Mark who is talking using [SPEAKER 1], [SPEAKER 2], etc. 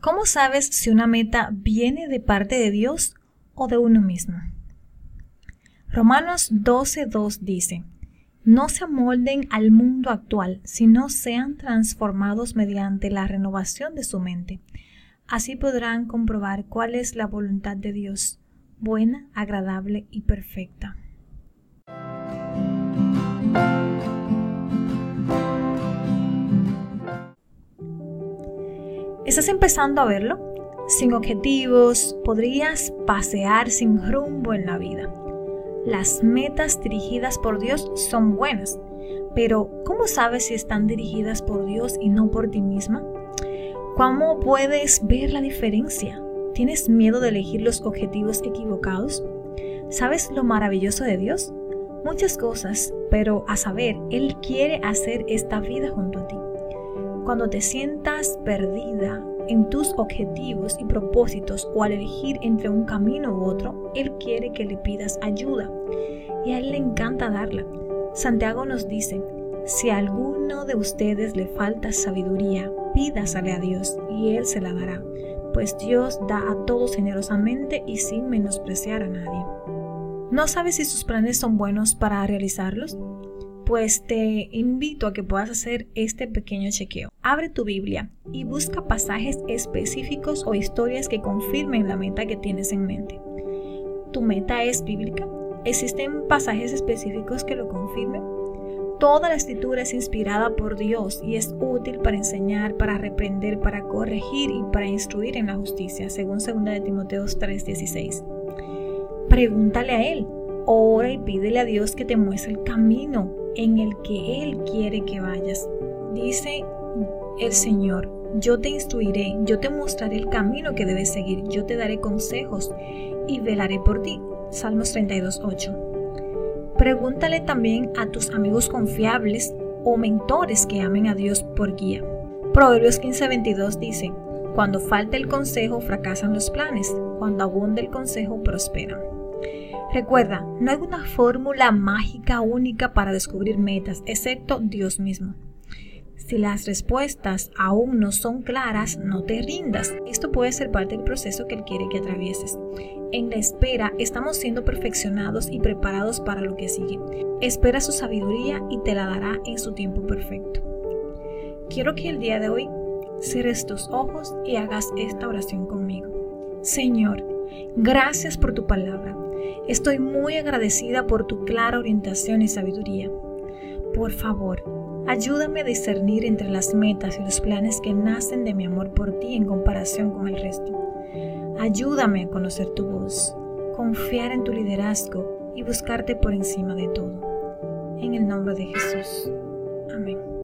[SPEAKER 1] ¿Cómo sabes si una meta viene de parte de Dios o de uno mismo? Romanos 12.2 dice, no se amolden al mundo actual, sino sean transformados mediante la renovación de su mente. Así podrán comprobar cuál es la voluntad de Dios, buena, agradable y perfecta. ¿Estás empezando a verlo? Sin objetivos, podrías pasear sin rumbo en la vida. Las metas dirigidas por Dios son buenas, pero ¿cómo sabes si están dirigidas por Dios y no por ti misma? ¿Cómo puedes ver la diferencia? ¿Tienes miedo de elegir los objetivos equivocados? ¿Sabes lo maravilloso de Dios? Muchas cosas, pero a saber, Él quiere hacer esta vida junto a ti. Cuando te sientas perdida en tus objetivos y propósitos o al elegir entre un camino u otro, Él quiere que le pidas ayuda y a Él le encanta darla. Santiago nos dice, si a alguno de ustedes le falta sabiduría, pídasale a Dios y Él se la dará, pues Dios da a todos generosamente y sin menospreciar a nadie. ¿No sabes si sus planes son buenos para realizarlos? Pues te invito a que puedas hacer este pequeño chequeo. Abre tu Biblia y busca pasajes específicos o historias que confirmen la meta que tienes en mente. ¿Tu meta es bíblica? ¿Existen pasajes específicos que lo confirmen? Toda la escritura es inspirada por Dios y es útil para enseñar, para reprender, para corregir y para instruir en la justicia, según 2 de Timoteo 3:16. Pregúntale a Él, ora y pídele a Dios que te muestre el camino en el que Él quiere que vayas. Dice el Señor, yo te instruiré, yo te mostraré el camino que debes seguir, yo te daré consejos y velaré por ti. Salmos 32.8. Pregúntale también a tus amigos confiables o mentores que amen a Dios por guía. Proverbios 15.22 dice, cuando falta el consejo fracasan los planes, cuando abunda el consejo prosperan. Recuerda, no hay una fórmula mágica única para descubrir metas, excepto Dios mismo. Si las respuestas aún no son claras, no te rindas. Esto puede ser parte del proceso que Él quiere que atravieses. En la espera estamos siendo perfeccionados y preparados para lo que sigue. Espera su sabiduría y te la dará en su tiempo perfecto. Quiero que el día de hoy cierres tus ojos y hagas esta oración conmigo. Señor, gracias por tu palabra. Estoy muy agradecida por tu clara orientación y sabiduría. Por favor, ayúdame a discernir entre las metas y los planes que nacen de mi amor por ti en comparación con el resto. Ayúdame a conocer tu voz, confiar en tu liderazgo y buscarte por encima de todo. En el nombre de Jesús. Amén.